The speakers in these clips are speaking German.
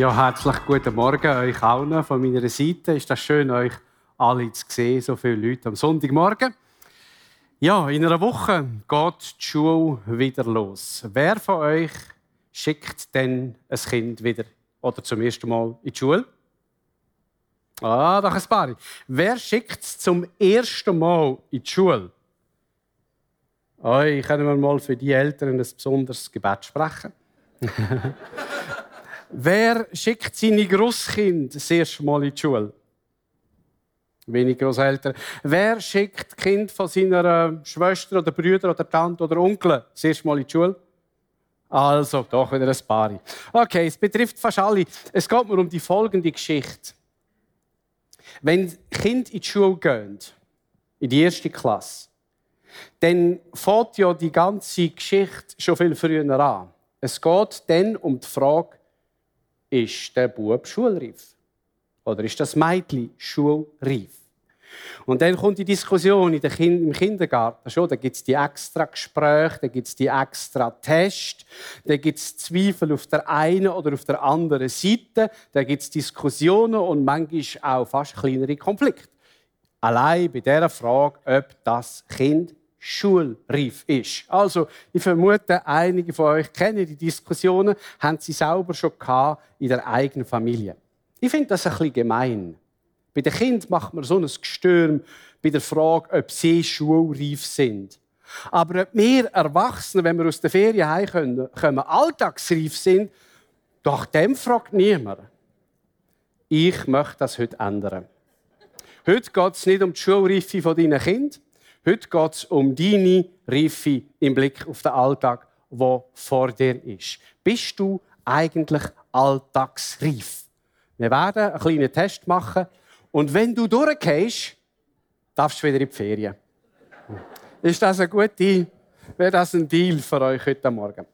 Ja, herzlich guten Morgen euch allen von meiner Seite. Ist das schön, euch alle zu sehen, so viele Leute am Sonntagmorgen. Ja, in einer Woche geht die Schule wieder los. Wer von euch schickt denn ein Kind wieder oder zum ersten Mal in die Schule? Ah, doch ein paar. Wer schickt es zum ersten Mal in die Schule? Oh, ich kann mal für die Eltern ein besonderes Gebet sprechen. Wer schickt seine Großkind das erste Mal in die Schule? Wenig Großeltern. Wer schickt Kind von seiner Schwester oder Brüder oder Tante oder Onkel das erste Mal in die Schule? Also, doch wieder ein paar. Okay, es betrifft fast alle. Es geht mir um die folgende Geschichte. Wenn Kinder in die Schule gehen, in die erste Klasse, dann fängt ja die ganze Geschichte schon viel früher an. Es geht dann um die Frage, ist der Bub schulreif? Oder ist das Mädchen schulreif? Und dann kommt die Diskussion in kind im Kindergarten schon. Da gibt es die extra Gespräche, da gibt es die extra Tests, da gibt es Zweifel auf der einen oder auf der anderen Seite, da gibt es Diskussionen und manchmal auch fast kleinere Konflikte. Allein bei der Frage, ob das Kind schulreif ist. Also, ich vermute, einige von euch kennen die Diskussionen, haben sie selber schon in der eigenen Familie. Ich finde das ein bisschen gemein. Bei den Kindern macht man so ein Gestürm bei der Frage, ob sie schulreif sind. Aber ob wir Erwachsene, wenn wir aus der Ferien heimkommen, alltagsreif sind, doch dem fragt niemand. Ich möchte das heute ändern. Heute geht es nicht um die Schulreife deiner Kinder, Heute geht es um deine Reife im Blick auf den Alltag, der vor dir ist. Bist du eigentlich alltagsreif? Wir werden einen kleinen Test machen und wenn du durchgehst, darfst du wieder in die Ferien. Ist das ein guter, wäre das ein Deal für euch heute Morgen?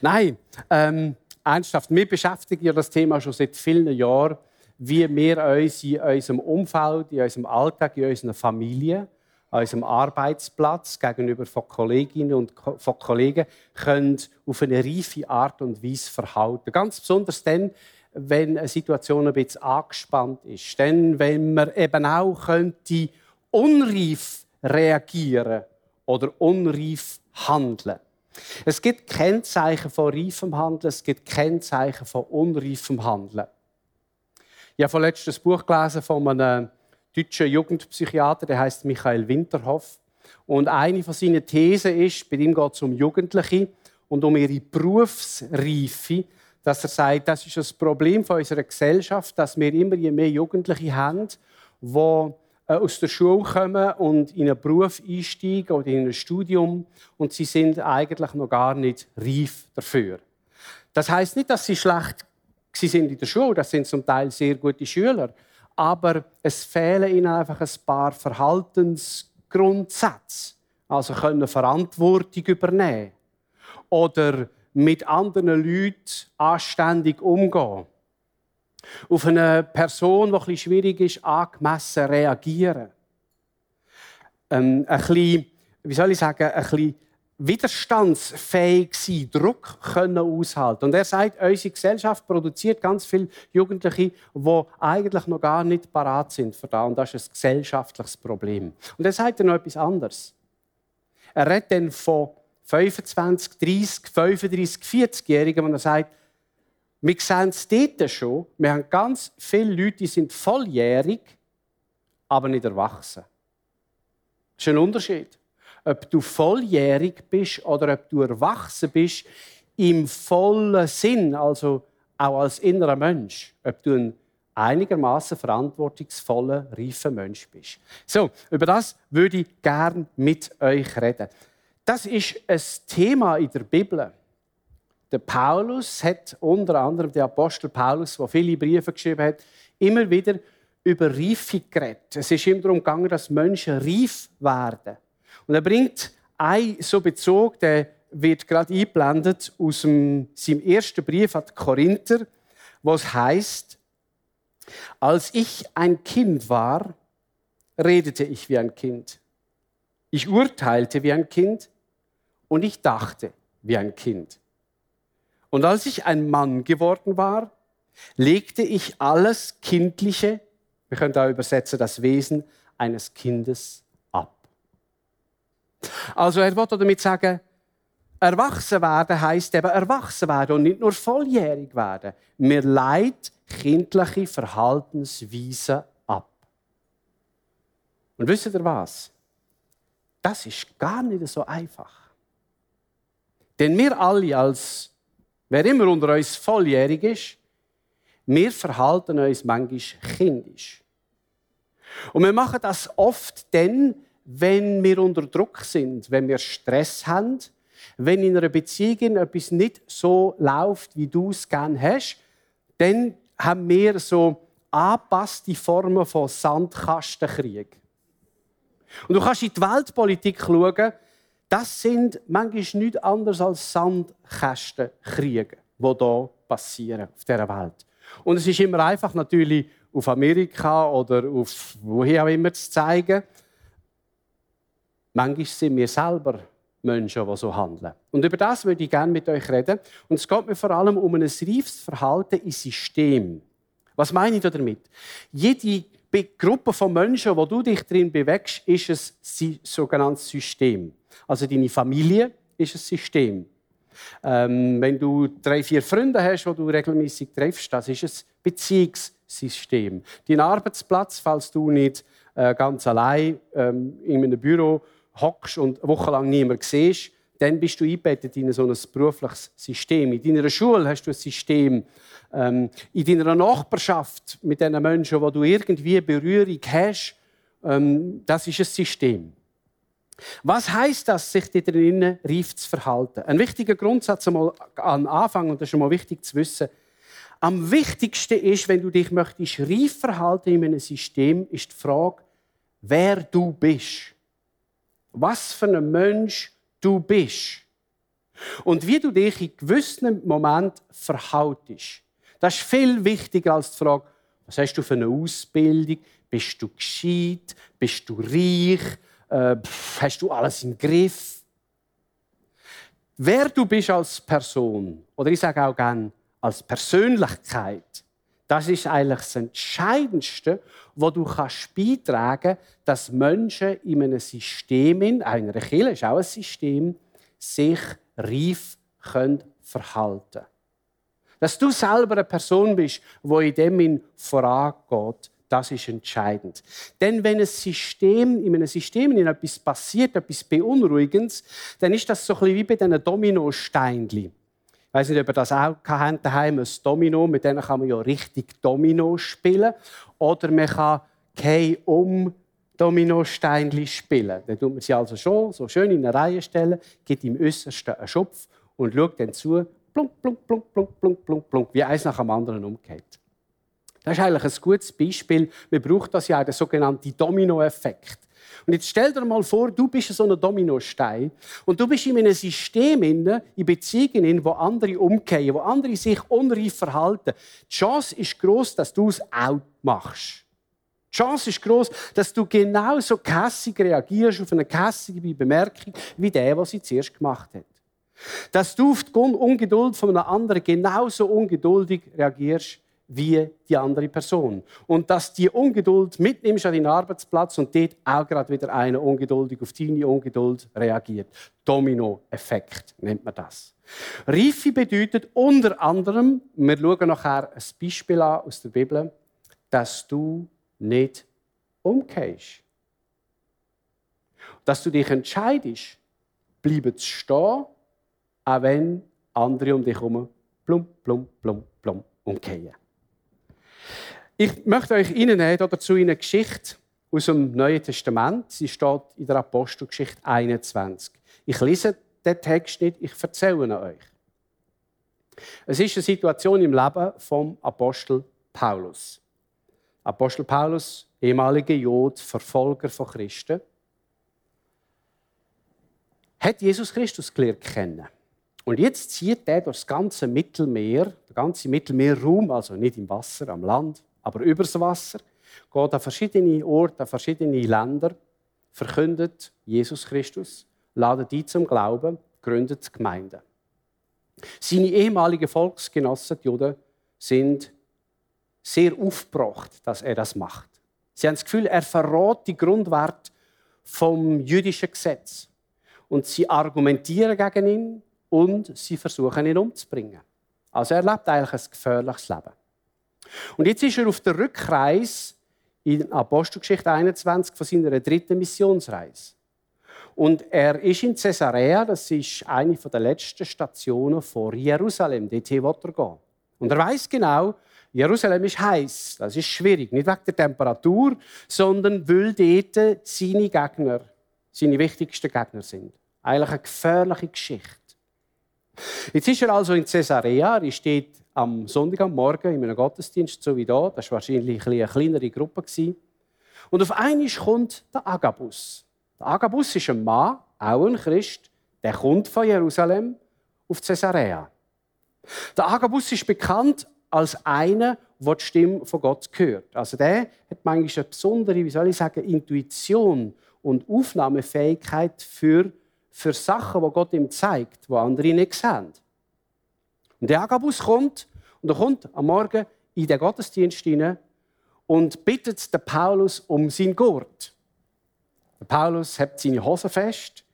Nein, ähm, ernsthaft, wir beschäftigen ja das Thema schon seit vielen Jahren, wie wir uns in unserem Umfeld, in unserem Alltag, in unserer Familie an unserem Arbeitsplatz gegenüber von Kolleginnen und von Kollegen können auf eine reife Art und Weise verhalten. Ganz besonders dann, wenn eine Situation ein bisschen angespannt ist. Dann, wenn man eben auch könnte unreif reagieren oder unreif handeln. Es gibt Kennzeichen von reifem Handeln, es gibt Kennzeichen von unreifem Handeln. Ich habe vorletzt ein Buch gelesen von einem deutscher Jugendpsychiater, der heißt Michael Winterhoff. Und eine von seinen Thesen ist, bei ihm geht es um Jugendliche und um ihre Berufsreife, dass er sagt, das ist das Problem von unserer Gesellschaft, dass wir immer mehr Jugendliche haben, die äh, aus der Schule kommen und in einen Beruf einsteigen oder in ein Studium und sie sind eigentlich noch gar nicht reif dafür. Das heißt nicht, dass sie schlecht sind in der Schule, das sind zum Teil sehr gute Schüler, aber es fehlen ihnen einfach ein paar Verhaltensgrundsätze. Also können Verantwortung übernehmen oder mit anderen Leuten anständig umgehen. Auf eine Person, die etwas schwierig ist, angemessen reagieren. Ähm, ein bisschen, wie soll ich sagen, ein bisschen widerstandsfähig sein, Druck können aushalten. Und er sagt, unsere Gesellschaft produziert ganz viele Jugendliche, die eigentlich noch gar nicht parat sind für das. Und das ist ein gesellschaftliches Problem. Und er sagt dann noch etwas anderes. Er redet dann von 25, 30, 35, 40-Jährigen und er sagt, wir sehen es dort schon, wir haben ganz viele Leute, die sind volljährig, aber nicht erwachsen. Das ist ein Unterschied. Ob du volljährig bist oder ob du erwachsen bist, im vollen Sinn, also auch als innerer Mensch, ob du ein einigermaßen verantwortungsvoller, reifer Mensch bist. So, über das würde ich gerne mit euch reden. Das ist ein Thema in der Bibel. Der Paulus hat unter anderem der Apostel Paulus, der viele Briefe geschrieben hat, immer wieder über Reife geredet. Es ist immer darum gegangen, dass Menschen reif werden. Und er bringt einen so Bezug, der wird gerade eingeblendet aus dem, seinem ersten Brief an die Korinther, wo es heißt: Als ich ein Kind war, redete ich wie ein Kind. Ich urteilte wie ein Kind und ich dachte wie ein Kind. Und als ich ein Mann geworden war, legte ich alles Kindliche, wir können da übersetzen, das Wesen eines Kindes. Also er wollte damit sagen, erwachsen werden heißt eben erwachsen werden und nicht nur volljährig werden. Mir leidet kindliche Verhaltensweisen ab. Und wisst ihr was? Das ist gar nicht so einfach. Denn wir alle als Wer immer unter uns volljährig ist, wir verhalten uns manchmal kindisch. Und wir machen das oft dann, wenn wir unter Druck sind, wenn wir Stress haben, wenn in einer Beziehung etwas nicht so läuft, wie du es gerne hast, dann haben wir so angepasste Formen von Sandkastenkrieg. Und du kannst in die Weltpolitik schauen, das sind manchmal nichts anderes als Sandkästenkriege, die hier passieren auf dieser Welt. Und es ist immer einfach, natürlich auf Amerika oder auf woher auch immer zu zeigen. Manchmal sind wir selber Menschen, die so handeln. Und über das würde ich gerne mit euch reden. Und es geht mir vor allem um ein reifes Verhalten im System. Was meine ich damit? Jede Gruppe von Menschen, wo du dich drin bewegst, ist ein sogenanntes System. Also deine Familie ist ein System. Ähm, wenn du drei, vier Freunde hast, die du regelmäßig triffst, das ist ein Beziehungssystem. Dein Arbeitsplatz, falls du nicht äh, ganz allein ähm, in einem Büro hockst und wochenlang niemand siehst, dann bist du eingebettet in so ein berufliches System. In deiner Schule hast du ein System. Ähm, in deiner Nachbarschaft mit den Menschen, wo du irgendwie Berührung hast, ähm, das ist ein System. Was heißt das, sich drinnen reif zu verhalten? Ein wichtiger Grundsatz einmal am Anfang, und das ist schon mal wichtig zu wissen. Am wichtigsten ist, wenn du dich möchtest reif verhalten in einem System, ist die Frage, wer du bist. Was für ein Mensch du bist. Und wie du dich in gewissen Momenten verhaltest. Das ist viel wichtiger als die Frage, was hast du für eine Ausbildung? Bist du gescheit? Bist du reich? Äh, hast du alles im Griff? Wer du bist als Person, oder ich sage auch gerne als Persönlichkeit, das ist eigentlich das Entscheidendste, wo du kannst beitragen dass Menschen in einem System, in einer Kirche ist auch ein System, sich reif können verhalten Dass du selber eine Person bist, die in dem vorangeht, das ist entscheidend. Denn wenn ein System, in einem System etwas passiert, etwas Beunruhigendes, dann ist das so ein bisschen wie bei diesen Dominosteinchen. Ich weiß nicht, ob ihr das auch habt, daheim ein Domino, mit denen kann man ja richtig Domino spielen. Oder man kann kein um Dominosteinchen spielen. Dann tut man sie also schon so schön in eine Reihe stellen, gibt im Äußersten einen Schopf und schaut dann zu, plunk, plunk, plunk, plunk, plunk, plunk, plunk, wie eins nach dem anderen umgeht. Das ist eigentlich ein gutes Beispiel. Man braucht das ja, den sogenannten Dominoeffekt. Und jetzt stell dir mal vor, du bist so ein Dominostein und du bist in einem System, in Beziehungen, wo andere umgehen, wo andere sich unreif verhalten. Die Chance ist groß, dass du es auch machst. Die Chance ist groß, dass du genauso kässig reagierst auf eine kässige Bemerkung wie der, was sie zuerst gemacht hat. Dass du auf die Ungeduld von einem anderen genauso ungeduldig reagierst wie die andere Person. Und dass die Ungeduld mitnimmst an deinen Arbeitsplatz und dort auch gerade wieder einer ungeduldig auf deine Ungeduld reagiert. Domino-Effekt nennt man das. Reife bedeutet unter anderem, wir schauen nachher ein Beispiel an aus der Bibel, dass du nicht umkehrst. dass du dich entscheidest, bleiben zu stehen, auch wenn andere um dich herum plum, plum, plum, plum umkehren. Ich möchte euch Ihnen dazu eine Geschichte aus dem Neuen Testament. Sie steht in der Apostelgeschichte 21. Ich lese den Text nicht, ich erzähle ihn euch. Es ist eine Situation im Leben vom Apostel Paulus. Apostel Paulus, ehemaliger Jod, Verfolger von Christen, hat Jesus Christus gelernt kennen. Und jetzt zieht er durch das ganze Mittelmeer, der ganze Mittelmeerraum, also nicht im Wasser, am Land, aber übers Wasser, geht an verschiedene Orte, an verschiedene Länder, verkündet Jesus Christus, ladet die zum Glauben, gründet Gemeinden. Seine ehemaligen Volksgenossen, die Juden, sind sehr aufgebracht, dass er das macht. Sie haben das Gefühl, er verrät die Grundwerte vom jüdischen Gesetz. Und sie argumentieren gegen ihn und sie versuchen ihn umzubringen. Also er lebt eigentlich ein gefährliches Leben. Und jetzt ist er auf der Rückreise in Apostelgeschichte 21 von seiner dritten Missionsreise. Und er ist in Caesarea, das ist eine der letzten Stationen vor Jerusalem. Dort will er gehen. Und er weiß genau, Jerusalem ist heiß. Das ist schwierig. Nicht wegen der Temperatur, sondern weil dort seine Gegner, seine wichtigsten Gegner sind. Eigentlich eine gefährliche Geschichte. Jetzt ist er also in Caesarea. Er steht am Sonntag am Morgen in einem Gottesdienst, so wie da. Das war wahrscheinlich eine kleinere Gruppe. Und auf einmal kommt der Agabus. Der Agabus ist ein Mann, auch ein Christ, der kommt von Jerusalem auf Caesarea. Der Agabus ist bekannt als einer, der die Stimme von Gott hört. Also der hat manchmal eine besondere, wie soll ich sagen, Intuition und Aufnahmefähigkeit für, für Sachen, die Gott ihm zeigt, die andere nicht sehen. Und der Agabus kommt und er kommt am Morgen in den Gottesdienst hinein und bittet den Paulus um seinen Gurt. Der Paulus hebt seine Hose fest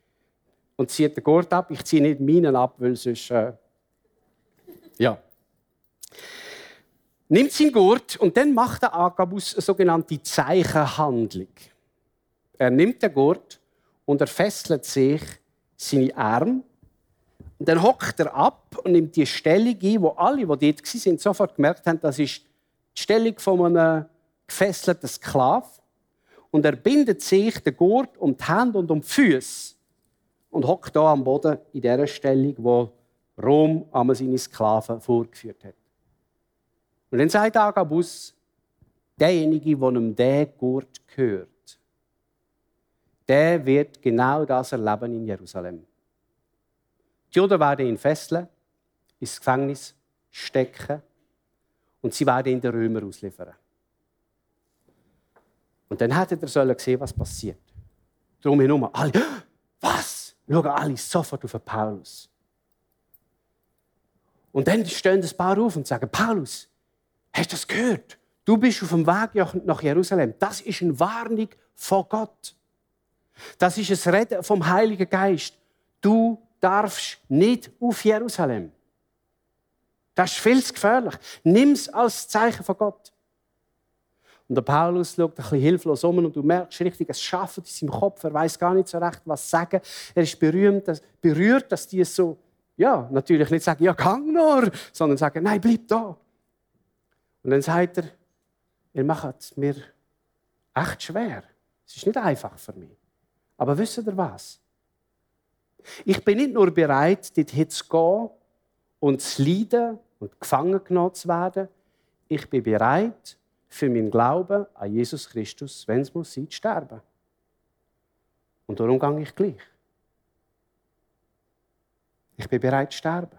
und zieht den Gurt ab. Ich ziehe nicht meinen ab, weil sonst. Äh, ja. Nimmt seinen Gurt und dann macht der Agabus eine sogenannte Zeichenhandlung. Er nimmt den Gurt und er fesselt sich seine Arme. Und dann hockt er ab und nimmt die Stellung ein, wo alle, die dort waren, sofort gemerkt haben, das ist die Stellung von einem gefesselten Sklaven und er bindet sich den Gurt um die Hände und um die Füße und hockt da am Boden in der Stellung, wo Rom einmal seine Sklaven vorgeführt hat. Und dann sagt Agabus, derjenige, der ihm der Gurt gehört, der wird genau das erleben in Jerusalem. Die Juden werden ihn fesseln, ins Gefängnis stecken und sie werden ihn den Römer ausliefern. Und dann hätte er sollen sehen, was passiert. Darum herum alle, was? Schauen alle sofort auf Paulus. Und dann stehen ein paar auf und sagen, Paulus, hast du das gehört? Du bist auf dem Weg nach Jerusalem. Das ist eine Warnung von Gott. Das ist ein Reden vom Heiligen Geist. Du darfst nicht auf Jerusalem. Das ist viel zu gefährlich. Nimm es als Zeichen von Gott. Und der Paulus schaut ein bisschen hilflos um und du merkst richtig, es schafft in seinem Kopf. Er weiß gar nicht so recht, was sagen. Er ist berühmt, dass, berührt, dass die so, ja, natürlich nicht sagen, ja, gang nur, sondern sagen, nein, bleib da. Und dann sagt er, ihr macht es mir echt schwer. Es ist nicht einfach für mich. Aber wisst ihr was? Ich bin nicht nur bereit, dorthin zu gehen und zu leiden und gefangen genommen zu werden. Ich bin bereit, für meinen Glauben an Jesus Christus, wenn es muss zu sterben. Und darum gehe ich gleich. Ich bin bereit zu sterben.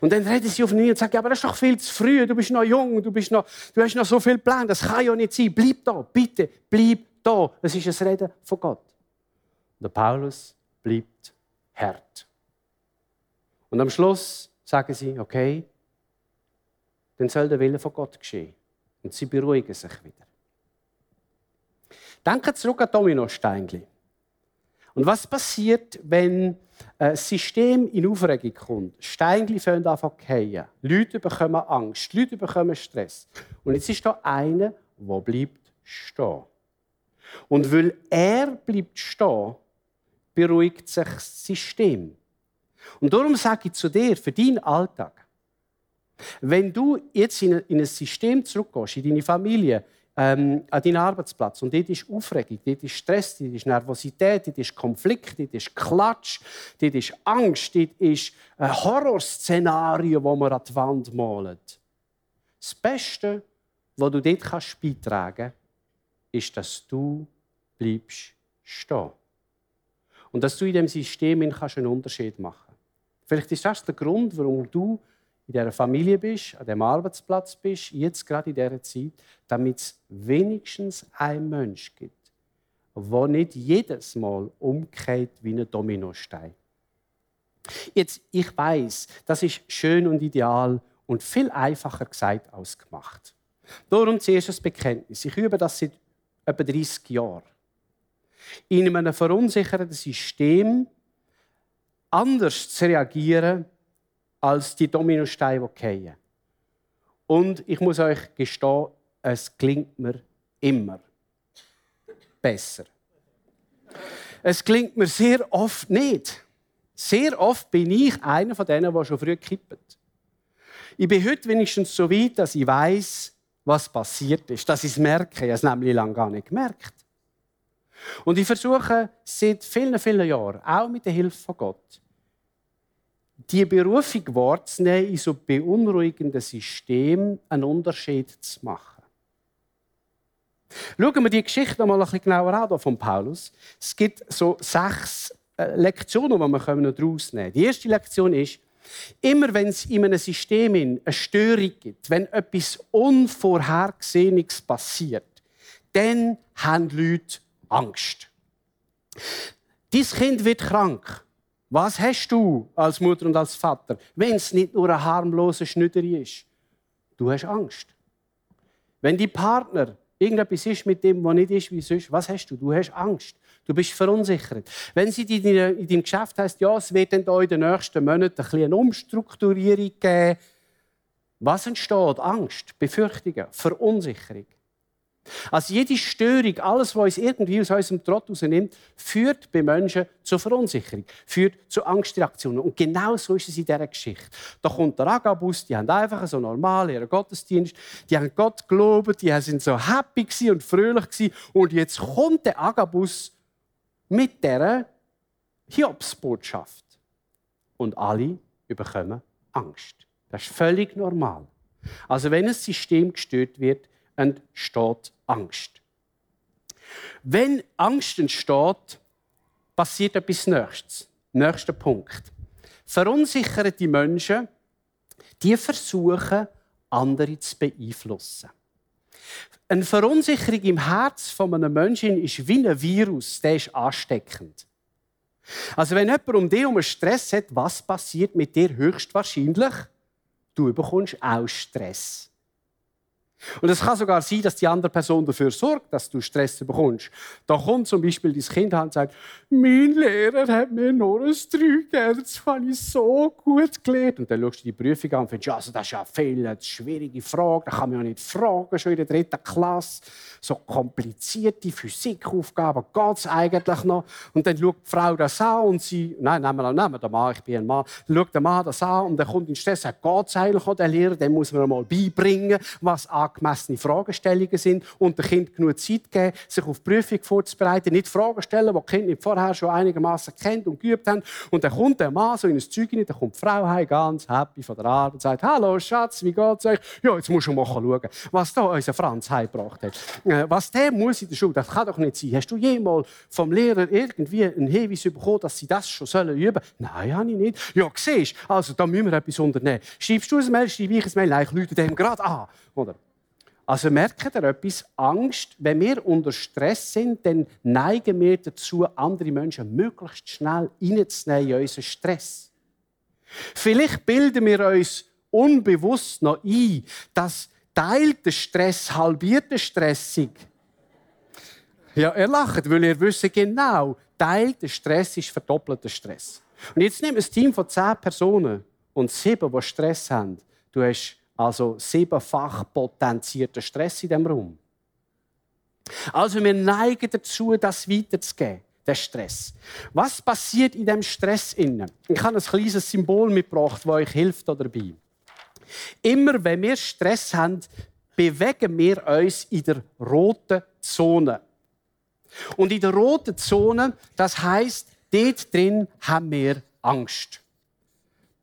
Und dann reden sie auf ihn und sagen, aber das ist doch viel zu früh, du bist noch jung, du, bist noch, du hast noch so viel Plan, das kann ja nicht sein. Bleib da, bitte, bleib da. Das ist ein Reden von Gott. Und der Paulus bleibt hart. Und am Schluss sagen sie, okay, dann soll der Wille von Gott geschehen. Und sie beruhigen sich wieder. Denken zurück an Dominosteingli. Und was passiert, wenn ein System in Aufregung kommt? Steingli fangen an zu fallen. Leute bekommen Angst, Leute bekommen Stress. Und jetzt ist da einer, der bleibt stehen. Und weil er bleibt stehen, beruhigt sich das System. Und darum sage ich zu dir, für deinen Alltag, wenn du jetzt in ein System zurückgehst, in deine Familie, ähm, an deinen Arbeitsplatz, und dort ist Aufregung, dort ist Stress, dort ist Nervosität, dort ist Konflikt, dort ist Klatsch, dort ist Angst, dort ist ein Horrorszenario, das man an die Wand malen. Das Beste, was du dort beitragen kannst, ist, dass du bleibst stehen. Und dass du in diesem System einen Unterschied machen kannst. Vielleicht ist das der Grund, warum du in dieser Familie bist, an dem Arbeitsplatz bist, jetzt gerade in dieser Zeit, damit es wenigstens einen Mensch gibt, der nicht jedes Mal umkehrt wie ein Dominostein. Jetzt, ich weiß, das ist schön und ideal und viel einfacher gesagt als gemacht. Darum zuerst das Bekenntnis. Ich übe das seit etwa 30 Jahren. In einem verunsicherten System anders zu reagieren, als die Dominosteine, die fallen. Und ich muss euch gestehen, es klingt mir immer besser. Es klingt mir sehr oft nicht. Sehr oft bin ich einer von denen, der schon früh kippt. Ich bin heute wenigstens so weit, dass ich weiß, was passiert ist, dass ich es merke. Ich habe es nämlich lange gar nicht gemerkt. Und ich versuche seit vielen, vielen Jahren, auch mit der Hilfe von Gott, die Berufung wahrzunehmen, in so beunruhigenden System einen Unterschied zu machen. Schauen wir die Geschichte noch mal ein bisschen genauer an von Paulus. Es gibt so sechs äh, Lektionen, die wir daraus nehmen können. Die erste Lektion ist, immer wenn es in einem System eine Störung gibt, wenn etwas Unvorhergesehenes passiert, dann haben Leute Angst. Dies Kind wird krank. Was hast du als Mutter und als Vater, wenn es nicht nur ein harmloser Schnüderi ist? Du hast Angst. Wenn die Partner irgendetwas ist mit dem, was nicht ist wie sonst, was hast du? Du hast Angst. Du bist verunsichert. Wenn sie in deinem Geschäft heißt, ja, es wird dann in den nächsten Monaten ein eine Umstrukturierung geben, was entsteht? Angst, Befürchtungen, Verunsicherung. Also jede Störung, alles, was uns irgendwie aus unserem Trott rausnimmt, führt bei Menschen zur Verunsicherung, führt zu Angstreaktionen. Und genau so ist es in dieser Geschichte. Da kommt der Agabus, die haben einfach so normal ihren Gottesdienst, die haben Gott gelobt, die sind so happy und fröhlich Und jetzt kommt der Agabus mit dieser Hiobsbotschaft. Und alle bekommen Angst. Das ist völlig normal. Also wenn ein System gestört wird, entsteht Angst. Wenn Angst entsteht, passiert etwas Nächstes. Nächster Punkt. Verunsicherte Menschen, die versuchen, andere zu beeinflussen. Eine Verunsicherung im Herz von Menschen ist wie ein Virus, der ist ansteckend. Also wenn jemand um dich um Stress hat, was passiert mit dir höchstwahrscheinlich? Du bekommst auch Stress. Und es kann sogar sein, dass die andere Person dafür sorgt, dass du Stress bekommst. Da kommt zum Beispiel dein Kind und sagt, mein Lehrer hat mir nur ein 3 gegeben, das habe ich so gut gelernt. Und dann schaust du die Prüfung an und findest, also das ist ja viel eine schwierige Frage, da kann man ja nicht fragen, schon in der dritten Klasse. So komplizierte Physikaufgaben, geht es eigentlich noch? Und dann schaut die Frau das an und sie, nein, nehmen wir, nehmen wir den Mann, ich bin ein Mann, schaut der Mann das an und dann kommt in Stress, geht es eigentlich auch, der Lehrer, dem muss man mal beibringen, was angemessene Fragestellungen sind und dem Kind genug Zeit geben, sich auf die Prüfung vorzubereiten. Nicht Fragen stellen, die die Kinder nicht vorher schon einigermaßen kennt und geübt haben. Und dann kommt der Mann so in ein Zeug rein, dann kommt die Frau heim, ganz happy von der Arbeit und sagt, «Hallo Schatz, wie geht's euch?» «Ja, jetzt musst du mal schauen, was da unser Franz heimgebracht hat. Äh, was der muss in der Schule, das kann doch nicht sein. Hast du jemals vom Lehrer irgendwie einen Hinweis bekommen, dass sie das schon üben sollen?» «Nein, habe ich nicht.» «Ja, siehst also da müssen wir etwas unternehmen. Schreibst du ein Mail, schreibe ich ein Mail, ich rufe dem gerade an.» Oder? Also merkt ihr etwas? Angst, wenn wir unter Stress sind, dann neigen wir dazu, andere Menschen möglichst schnell in unseren Stress. Vielleicht bilden wir uns unbewusst noch ein, dass teilter Stress halbierter Stressig. Ja, ihr lacht, weil ihr wisst genau, teilter Stress ist verdoppelter Stress. Und jetzt nehmen wir ein Team von zehn Personen und sieben, die Stress haben. Du hast also siebenfach potenzierter Stress in diesem Raum. Also wir neigen dazu, das weiterzugeben, der Stress. Was passiert in dem Stress innen? Ich habe ein kleines Symbol mitgebracht, das euch hilft dabei. Immer wenn wir Stress haben, bewegen wir uns in der roten Zone. Und in der roten Zone, das heißt, dort drin haben wir Angst,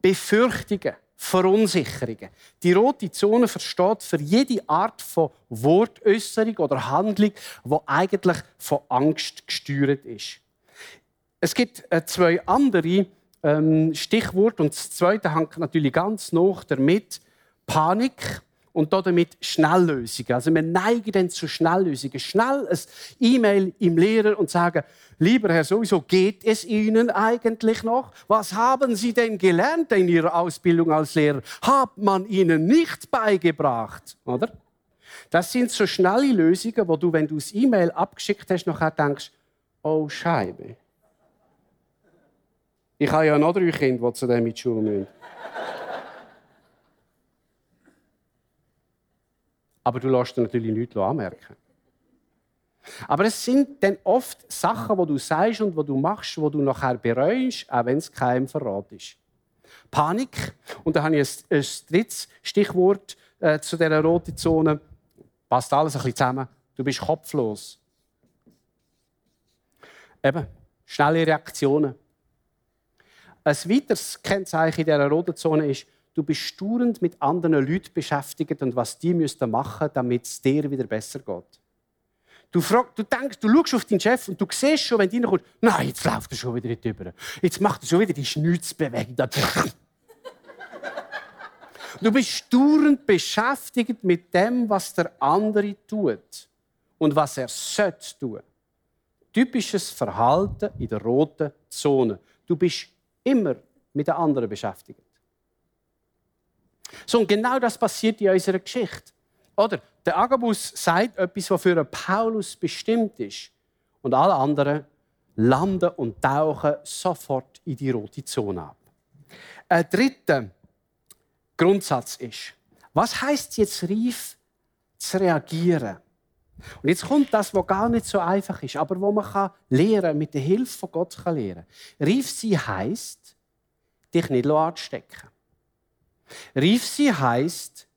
Befürchtungen, Verunsicherungen. Die rote Zone versteht für jede Art von Wortäußerung oder Handlung, die eigentlich von Angst gesteuert ist. Es gibt äh, zwei andere ähm, Stichworte und das zweite hängt natürlich ganz noch damit Panik und damit Schnelllösungen. Also wir neigen dann zu Schnelllösungen. Schnell ein E-Mail im Lehrer und sagen, lieber Herr, sowieso geht es Ihnen eigentlich noch? Was haben Sie denn gelernt in Ihrer Ausbildung als Lehrer? Hat man Ihnen nicht beigebracht, oder? Das sind so schnelle Lösungen, wo du, wenn du das E-Mail abgeschickt hast, nachher denkst, oh Scheibe. Ich habe ja noch drei Kinder, die zu dem in die Schule müssen. Aber du lässt dir natürlich nichts anmerken. Aber es sind dann oft Sachen, die du sagst und die du machst, die du nachher bereust, auch wenn es keinem Verrat ist. Panik. Und da habe ich ein, ein drittes Stichwort äh, zu dieser roten Zone. Passt alles ein bisschen zusammen. Du bist kopflos. Eben, schnelle Reaktionen. Ein weiteres Kennzeichen in dieser roten Zone ist, du bist staunend mit anderen Leuten beschäftigt und was die müssten machen, damit es dir wieder besser geht. Du, frag, du denkst, du schaust auf deinen Chef und du siehst schon, wenn du reinkommst, nein, jetzt läuft er schon wieder nicht über. Jetzt macht er schon wieder die Schnitzbewegung. Du bist staunend beschäftigt mit dem, was der andere tut und was er sollte tun. Typisches Verhalten in der roten Zone. Du bist immer mit den anderen beschäftigt. So, und genau das passiert in unserer Geschichte. Oder? Der Agabus sagt etwas, was für Paulus bestimmt ist. Und alle anderen landen und tauchen sofort in die rote Zone ab. Ein dritter Grundsatz ist, was heißt jetzt reif zu reagieren? Und jetzt kommt das, was gar nicht so einfach ist, aber wo man kann lernen, mit der Hilfe von Gott kann lernen. Reif sein heißt, dich nicht anstecken. Reif sein heisst,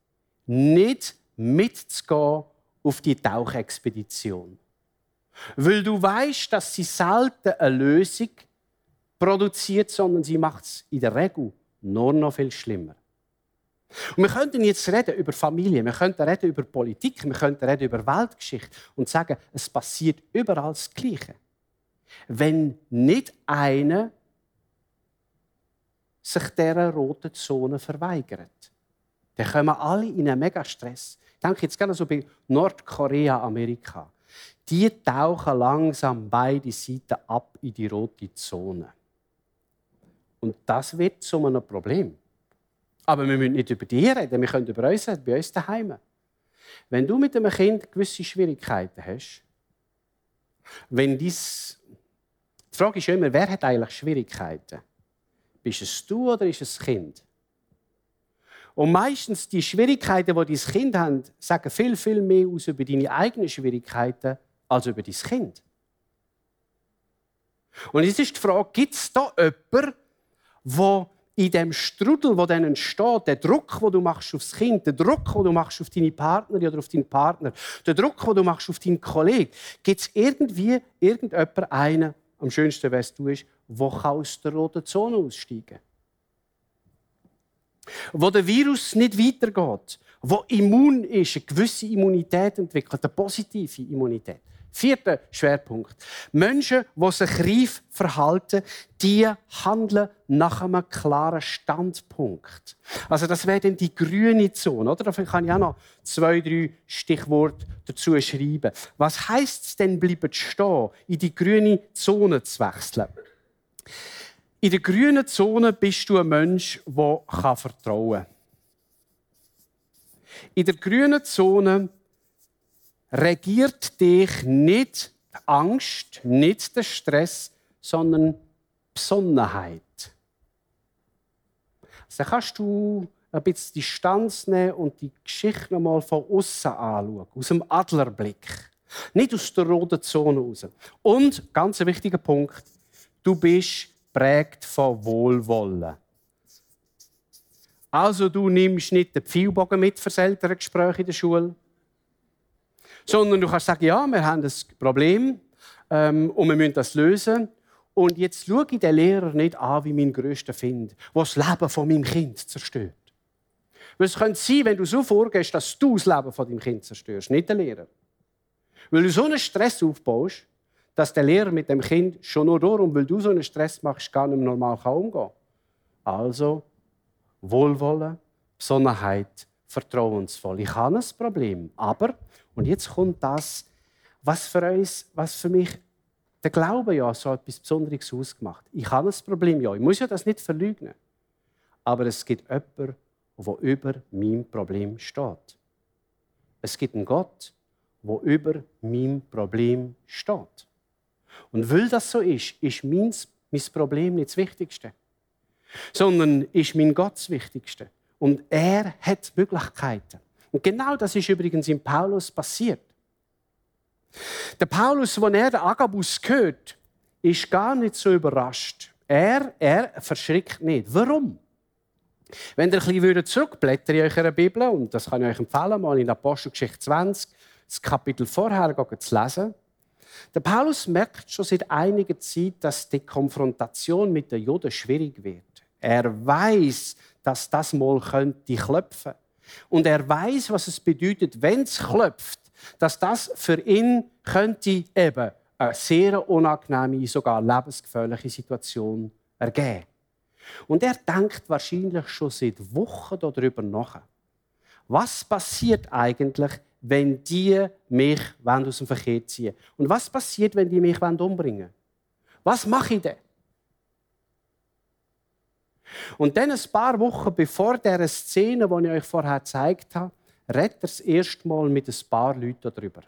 nicht mitzugehen auf die Tauchexpedition. Weil du weißt, dass sie selten eine Lösung produziert, sondern sie macht es in der Regel nur noch viel schlimmer. Und wir könnten jetzt reden über Familie, wir könnten reden über Politik, wir könnten reden über Weltgeschichte und sagen, es passiert überall das Gleiche. Wenn nicht einer sich dieser roten Zone verweigert. Dann kommen alle in einen Megastress. Ich denke jetzt gerne so bei Nordkorea, Amerika. Die tauchen langsam beide Seiten ab in die rote Zone. Und das wird zu einem Problem. Aber wir müssen nicht über die reden, wir können über uns reden, bei uns daheim. Wenn du mit einem Kind gewisse Schwierigkeiten hast, wenn dies die Frage ist immer, wer hat eigentlich Schwierigkeiten? Bist es du oder ist es das Kind? Und meistens die Schwierigkeiten, die dein Kind hat, sagen viel, viel mehr aus über deine eigenen Schwierigkeiten als über dein Kind. Und jetzt ist die Frage, gibt es da jemanden, der in dem Strudel, wo dann entsteht, der Druck, den du machst aufs Kind, der Druck, den du machst auf deine Partnerin oder auf deinen Partner, der Druck, den du machst auf deinen Kollegen, gibt es irgendwie irgendjemand einen, am schönsten, was du ist, wo aus der roten Zone aussteigen Wo der Virus nicht weitergeht, wo immun ist, eine gewisse Immunität entwickelt, eine positive Immunität. Vierter Schwerpunkt. Menschen, die sich reif verhalten, die handeln nach einem klaren Standpunkt. Also das wäre dann die grüne Zone. Oder? Dafür kann ich auch noch zwei, drei Stichworte dazu schreiben. Was heißt es denn, bleiben stehen, in die grüne Zone zu wechseln? In der grünen Zone bist du ein Mensch, der vertrauen kann. In der grünen Zone regiert dich nicht die Angst, nicht der Stress, sondern die Besonnenheit. Also dann kannst du ein bisschen Distanz nehmen und die Geschichte noch mal von außen anschauen, aus dem Adlerblick. Nicht aus der roten Zone raus. Und, ganz ein wichtiger Punkt, du bist prägt von Wohlwollen. Also du nimmst nicht den Pfeilbogen mit für das Elterngespräch in der Schule, sondern du kannst sagen, ja, wir haben ein Problem ähm, und wir müssen das lösen. Und jetzt schaue ich den Lehrer nicht an wie mein größter Find, der das Leben von meinem Kind zerstört. Weil es könnte sein, wenn du so vorgehst, dass du das Leben von deinem Kind zerstörst, nicht der Lehrer. Weil du so einen Stress aufbaust, dass der Lehrer mit dem Kind schon nur darum, weil du so einen Stress machst, gar nicht normal umgehen kann. Also, Wohlwollen, Besonnenheit, vertrauensvoll. Ich habe ein Problem. Aber, und jetzt kommt das, was für uns, was für mich der Glaube ja so etwas Besonderes ausgemacht. Ich habe ein Problem, ja. Ich muss ja das nicht verleugnen. Aber es gibt jemanden, der über meinem Problem steht. Es gibt einen Gott, der über meinem Problem steht. Und weil das so ist, ist mein, mein Problem nicht das Wichtigste, sondern ist mein Gott das Wichtigste. Und er hat Möglichkeiten. Und genau das ist übrigens in Paulus passiert. Der Paulus, als er den Agabus hört, ist gar nicht so überrascht. Er, er verschrickt nicht. Warum? Wenn ihr ein bisschen zurückblättern in eurer Bibel, und das kann ich euch empfehlen, mal in Apostelgeschichte 20, das Kapitel vorher zu lesen. Der Paulus merkt schon seit einiger Zeit, dass die Konfrontation mit den Juden schwierig wird. Er weiß, dass das mal könnte klopfen. Und er weiß, was es bedeutet, wenn es klopft, dass das für ihn könnte eben eine sehr unangenehme, sogar lebensgefährliche Situation ergeben. Und er denkt wahrscheinlich schon seit Wochen darüber nach. Was passiert eigentlich, wenn die mich aus dem Verkehr ziehen Und was passiert, wenn die mich umbringen wollen? Was mache ich denn? Und dann ein paar Wochen bevor der Szene, die ich euch vorher gezeigt habe, redet er das erste Mal mit ein paar Leuten darüber.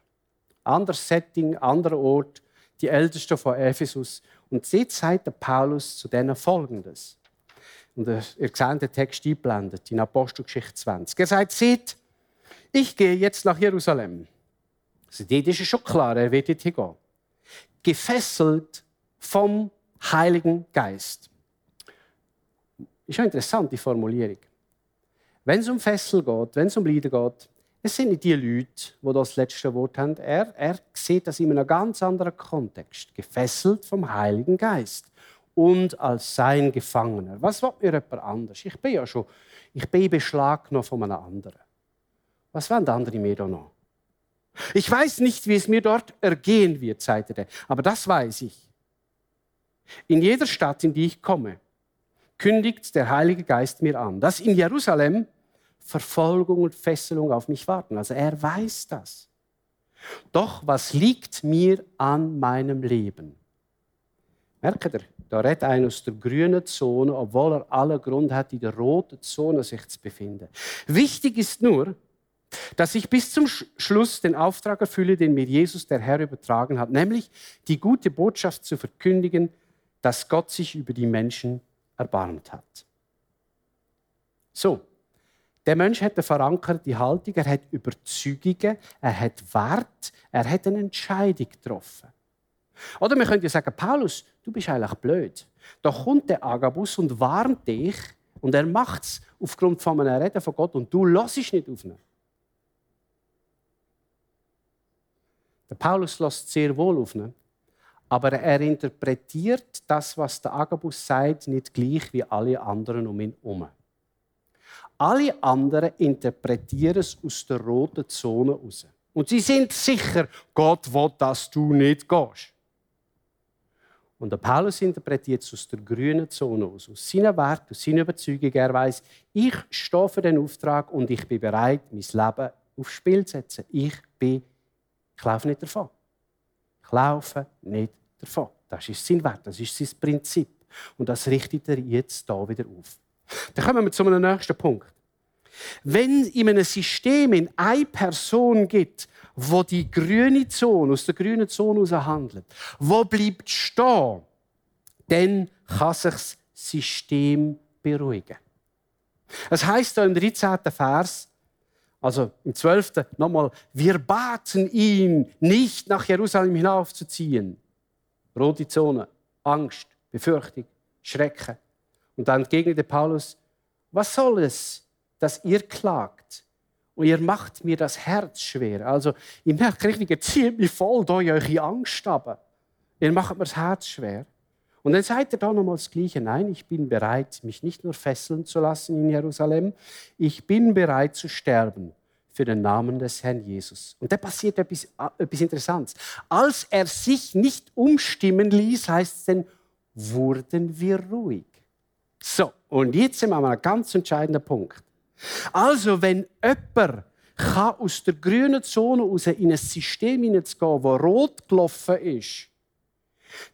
Anderes Setting, anderer Ort, die Ältesten von Ephesus. Und sagt der Paulus zu denen Folgendes. Und ihr seht den Text eingeblendet in Apostelgeschichte 20. Er sagt, seht, ich gehe jetzt nach Jerusalem. Also dort ist schon klar, er wird dorthin gehen. Gefesselt vom Heiligen Geist. Ist eine interessante Formulierung. Wenn es um Fessel geht, wenn es um Leiden geht, es sind nicht die Leute, die das letzte Wort haben. Er, er sieht das in einem ganz anderen Kontext. Gefesselt vom Heiligen Geist und als sein Gefangener. Was will mir jemand anders? Ich bin ja schon, ich bin in Beschlag noch von einem anderen. Was wollen die anderen mir da noch? Ich weiß nicht, wie es mir dort ergehen wird, sagte er, aber das weiß ich. In jeder Stadt, in die ich komme, kündigt der Heilige Geist mir an, dass in Jerusalem Verfolgung und Fesselung auf mich warten. Also er weiß das. Doch was liegt mir an meinem Leben? Merkt ihr, da redet einer aus der grünen Zone, obwohl er alle Grund hat, in der roten Zone sich zu befinden. Wichtig ist nur, dass ich bis zum Schluss den Auftrag erfülle, den mir Jesus, der Herr, übertragen hat, nämlich die gute Botschaft zu verkündigen, dass Gott sich über die Menschen erbarmt hat. So, der Mensch hat eine verankerte Haltung, er hat Überzeugungen, er hat Wert, er hat eine Entscheidung getroffen. Oder können ja sagen, Paulus, du bist eigentlich blöd. Da kommt der Agabus und warnt dich und er macht es aufgrund von einem Reden von Gott und du lässt nicht auf ihn. Der Paulus lässt sehr wohl auf ihn, aber er interpretiert das, was der Agabus sagt, nicht gleich wie alle anderen um ihn herum. Alle anderen interpretieren es aus der roten Zone raus. Und sie sind sicher, Gott will, dass du nicht gehst. Und der Paulus interpretiert es aus der grünen Zone aus, aus seiner Wert, aus seiner Überzeugung. Er weiß, ich stehe für den Auftrag und ich bin bereit, mein Leben aufs Spiel zu setzen. Ich bin, ich laufe nicht davon. Ich laufe nicht davon. Das ist sein Wert, das ist sein Prinzip. Und das richtet er jetzt da wieder auf. Dann kommen wir zu einem nächsten Punkt. Wenn in einem System eine Person gibt, wo die grüne Zone aus der grünen Zone heraus handelt, wo bleibt stehen, dann kann sich das System beruhigen. Es heißt da im 13. Vers, Also im 12. nochmal, wir baten ihn, nicht nach Jerusalem hinaufzuziehen. Rote Zone, Angst, Befürchtung, Schrecken. Und dann entgegnete Paulus, was soll es, dass ihr klagt? Und ihr macht mir das Herz schwer. Also, ich merke richtig, ihr zieht mich voll in eure Angst aber. Ihr macht mir das Herz schwer. Und dann sagt er da nochmal das Gleiche. Nein, ich bin bereit, mich nicht nur fesseln zu lassen in Jerusalem. Ich bin bereit zu sterben für den Namen des Herrn Jesus. Und da passiert etwas, etwas Interessantes. Als er sich nicht umstimmen ließ, heißt es dann, wurden wir ruhig. So, und jetzt sind wir an einem ganz entscheidenden Punkt. Also, wenn jemand aus der grünen Zone raus in ein System hineinzugehen, das rot gelaufen ist,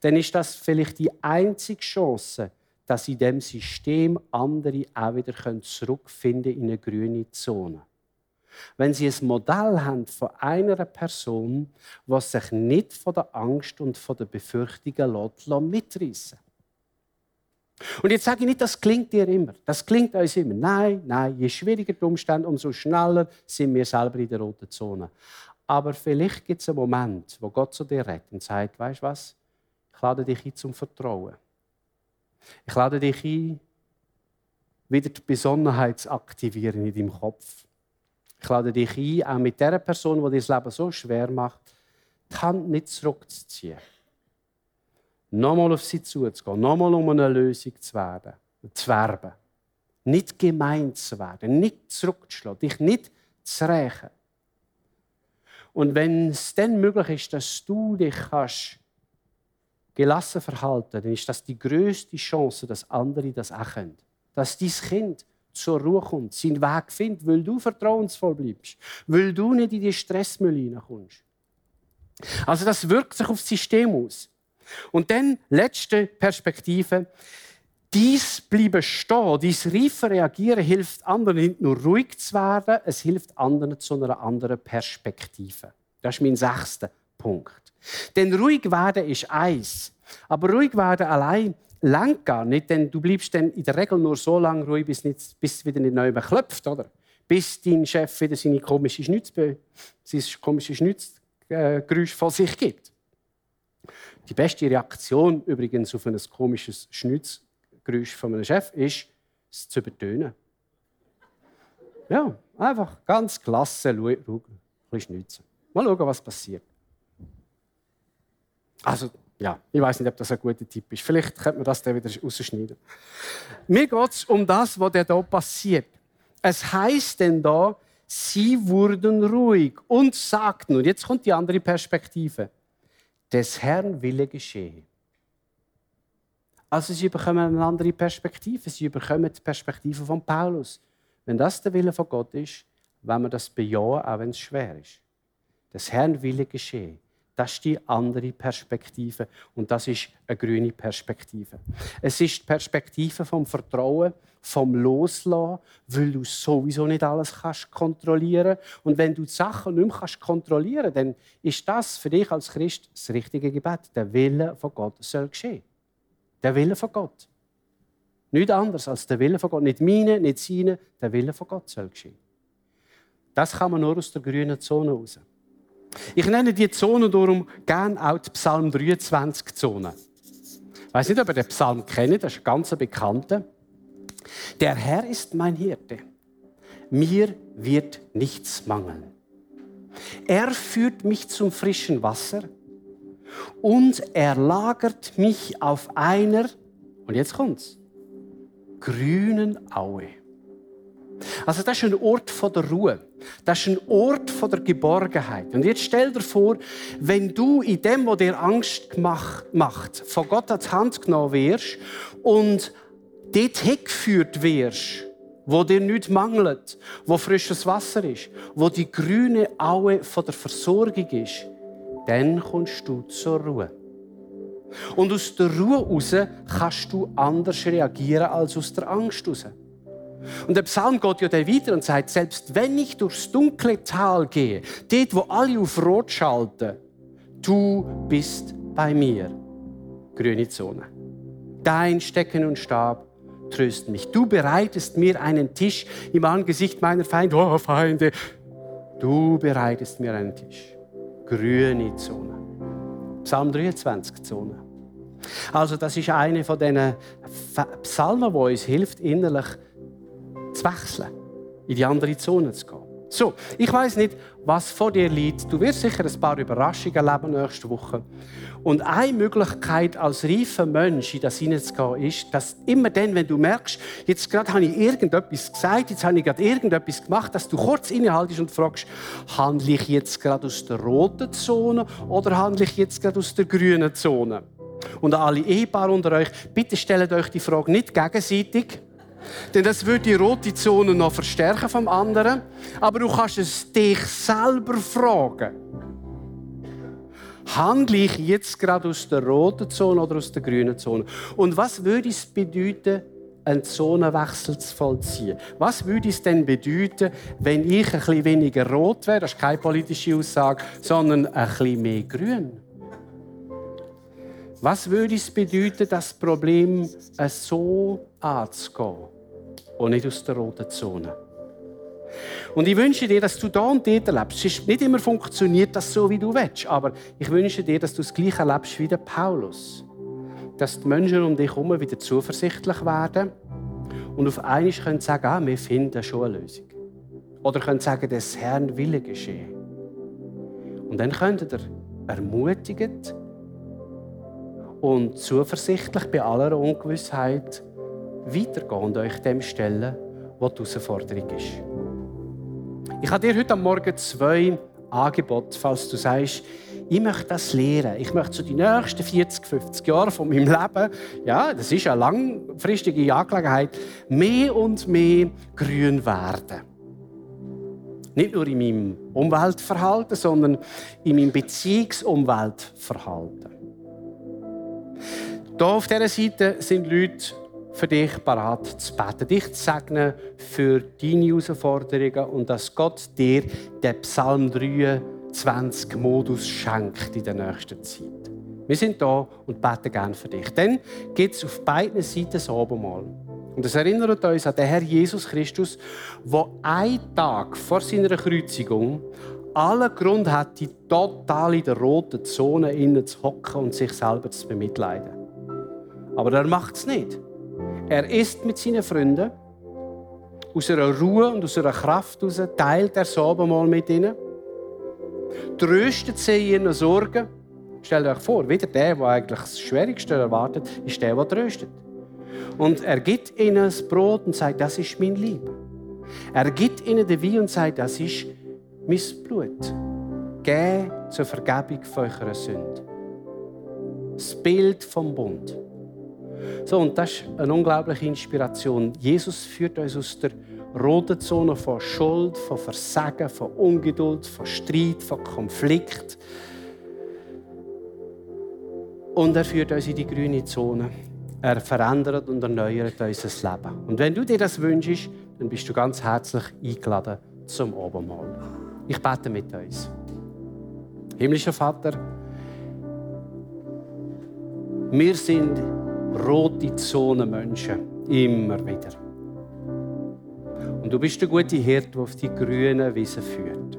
dann ist das vielleicht die einzige Chance, dass in dem System andere auch wieder zurückfinden in eine grüne Zone. Wenn Sie ein Modell haben von einer Person, die sich nicht von der Angst und von der Befürchtungen mitreißen und jetzt sage ich nicht, das klingt dir immer. Das klingt uns immer. Nein, nein, je schwieriger die Umstände, umso schneller sind wir selber in der roten Zone. Aber vielleicht gibt es einen Moment, wo Gott zu dir redet und sagt, weißt du was? Ich lade dich ein zum Vertrauen. Ich lade dich ein, wieder die Besonnenheit zu aktivieren in deinem Kopf. Ich lade dich ein, auch mit der Person, die dir das Leben so schwer macht, die Hand nicht zurückzuziehen nochmal auf sie zuzugehen, nochmal um eine Lösung zu werden, zu werben. Nicht gemein zu werden, nicht zurückzuschlagen, dich nicht zu rächen. Und wenn es dann möglich ist, dass du dich kannst gelassen verhalten, dann ist das die größte Chance, dass andere das auch können. Dass dein Kind zur Ruhe kommt, seinen Weg findet, weil du vertrauensvoll bleibst, weil du nicht in die Stressmüll hineinkommst. Also das wirkt sich auf das System aus. Und dann, letzte Perspektive. Dies bleiben stehen, dies reife Reagieren hilft anderen nicht nur ruhig zu werden, es hilft anderen zu einer anderen Perspektive. Das ist mein sechster Punkt. Denn ruhig werden ist eins. Aber ruhig werden allein langt gar nicht, denn du bleibst dann in der Regel nur so lange ruhig, bis, nicht, bis es wieder nicht neu klopft, oder? Bis dein Chef wieder seine komische Schnitz, sein komisches Schnitzgeräusch von sich gibt. Die beste Reaktion übrigens auf ein komisches Schnitzgeräusch von einem Chef ist, es zu übertönen. Ja, einfach ganz klasse, schnitzen. Mal schauen, was passiert. Also, ja, ich weiß nicht, ob das ein guter Tipp ist. Vielleicht könnte man das dann wieder rausschneiden. Mir geht es um das, was hier passiert. Es heißt denn da, sie wurden ruhig und sagten, und jetzt kommt die andere Perspektive des Herrn Wille geschehe. Also sie bekommen eine andere Perspektive. Sie bekommen die Perspektive von Paulus. Wenn das der Wille von Gott ist, wenn wir das bejahen, auch wenn es schwer ist. Des Herrn Wille geschehe. Das ist die andere Perspektive und das ist eine grüne Perspektive. Es ist die Perspektive vom Vertrauen, vom Loslassen, weil du sowieso nicht alles kannst kontrollieren Und wenn du die Sachen nicht mehr kannst kontrollieren dann ist das für dich als Christ das richtige Gebet. Der Wille von Gott soll geschehen. Der Wille von Gott. Nicht anders als der Wille von Gott. Nicht meine, nicht seine, der Wille von Gott soll geschehen. Das kann man nur aus der grünen Zone raus. Ich nenne die Zone darum gerne auch die Psalm 23-Zone. Ich weiß nicht, ob ihr den Psalm kennt, das ist ein ganz bekannter. Der Herr ist mein Hirte. Mir wird nichts mangeln. Er führt mich zum frischen Wasser und er lagert mich auf einer, und jetzt kommt's, grünen Aue. Also das ist ein Ort von der Ruhe. Das ist ein Ort von der Geborgenheit. Und jetzt stell dir vor, wenn du in dem, was dir Angst macht, von Gott an die Hand genommen wirst und dort hingeführt wirst, wo dir nichts mangelt, wo frisches Wasser ist, wo die grüne Aue von der Versorgung ist, dann kommst du zur Ruhe. Und aus der Ruhe heraus kannst du anders reagieren als aus der Angst heraus. Und der Psalm geht ja weiter und sagt, selbst wenn ich durchs dunkle Tal gehe, dort, wo alle auf Rot schalten, du bist bei mir. Grüne Zone. Dein Stecken und Stab trösten mich. Du bereitest mir einen Tisch im Angesicht meiner Feinde. Oh, Feinde. Du bereitest mir einen Tisch. Grüne Zone. Psalm 23 Zone. Also das ist eine von diesen Psalmen, die uns hilft, innerlich zu wechseln, in die andere Zone zu gehen. So, ich weiß nicht, was vor dir liegt. Du wirst sicher ein paar Überraschungen erleben nächste Woche. Und eine Möglichkeit als reifer Mensch in das hineinzugehen ist, dass immer dann, wenn du merkst, jetzt gerade habe ich irgendetwas gesagt, jetzt habe ich gerade irgendetwas gemacht, dass du kurz innehaltest und fragst, handle ich jetzt gerade aus der roten Zone oder handle ich jetzt gerade aus der grünen Zone? Und alle Ehepaare unter euch, bitte stellt euch die Frage nicht gegenseitig, denn das würde die rote Zone noch verstärken vom anderen. Aber du kannst es dich selber fragen. Handle ich jetzt gerade aus der roten Zone oder aus der grünen Zone? Und was würde es bedeuten, einen Zonenwechsel zu vollziehen? Was würde es denn bedeuten, wenn ich ein bisschen weniger rot wäre? Das ist keine politische Aussage, sondern ein bisschen mehr grün. Was würde es bedeuten, das Problem so anzugehen und nicht aus der roten Zone? Und ich wünsche dir, dass du da und dort erlebst. Es ist nicht immer funktioniert das so, wie du willst, aber ich wünsche dir, dass du das Gleiche erlebst wie der Paulus. Dass die Menschen um dich herum wieder zuversichtlich werden und auf einmal können sagen, ah, wir finden schon eine Lösung. Oder können sagen, des Herrn Wille geschehen. Und dann könnt ihr ermutigt und zuversichtlich bei aller Ungewissheit weitergehen und euch dem stellen, was die Herausforderung ist. Ich habe dir heute Morgen zwei Angebote, falls du sagst, ich möchte das lernen. Ich möchte so die nächsten 40, 50 Jahre von meinem Leben, ja, das ist eine langfristige Angelegenheit, mehr und mehr grün werden. Nicht nur in meinem Umweltverhalten, sondern in meinem Beziehungsumweltverhalten. Hier auf dieser Seite sind Leute für dich parat zu beten, dich zu segnen für deine Herausforderungen und dass Gott dir den Psalm 23 Modus schenkt in der nächsten Zeit. Wir sind da und beten gerne für dich. Dann gibt es auf beiden Seiten das Abendmahl. Und das erinnert uns an den Herr Jesus Christus, der einen Tag vor seiner Kreuzigung allen Grund hatte, total in der roten Zone zu hocken und sich selber zu bemitleiden. Aber er macht es nicht. Er isst mit seinen Freunden. Aus einer Ruhe und aus einer Kraft heraus teilt er das Abendmahl mit ihnen. Tröstet sie in ihren Sorgen. Stellt euch vor, wieder der, der eigentlich das Schwierigste erwartet, ist der, der tröstet. Und er gibt ihnen das Brot und sagt, das ist mein Lieb. Er gibt ihnen den Wein und sagt, das ist mein Blut. Geh zur Vergebung von eurer Sünde. Das Bild vom Bund. So, und das ist eine unglaubliche Inspiration. Jesus führt uns aus der roten Zone von Schuld, von Versagen, von Ungeduld, von Streit, von Konflikt. Und er führt uns in die grüne Zone. Er verändert und erneuert unser Leben. Und wenn du dir das wünschst, dann bist du ganz herzlich eingeladen zum Abendmahl. Ich bete mit uns. Himmlischer Vater, wir sind rote Zone Menschen. Immer wieder. Und du bist der gute Hirte, der auf die grünen Wiesen führt.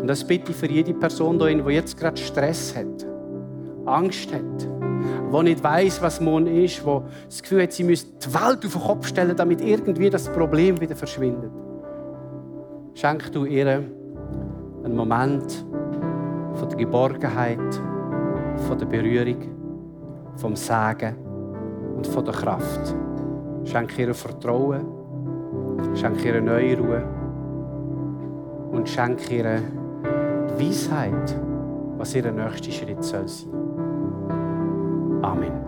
Und das bitte ich für jede Person hier, die jetzt gerade Stress hat, Angst hat, die nicht weiß, was morgen ist, die das Gefühl hat, sie müsse die Welt auf den Kopf stellen, damit irgendwie das Problem wieder verschwindet. Schenk du ihr einen Moment von der Geborgenheit, von der Berührung vom Sagen und von der Kraft. Schenke ihr Vertrauen, schenke ihr neue Ruhe und schenke ihr die Weisheit, was ihr nächster Schritt soll sein. Amen.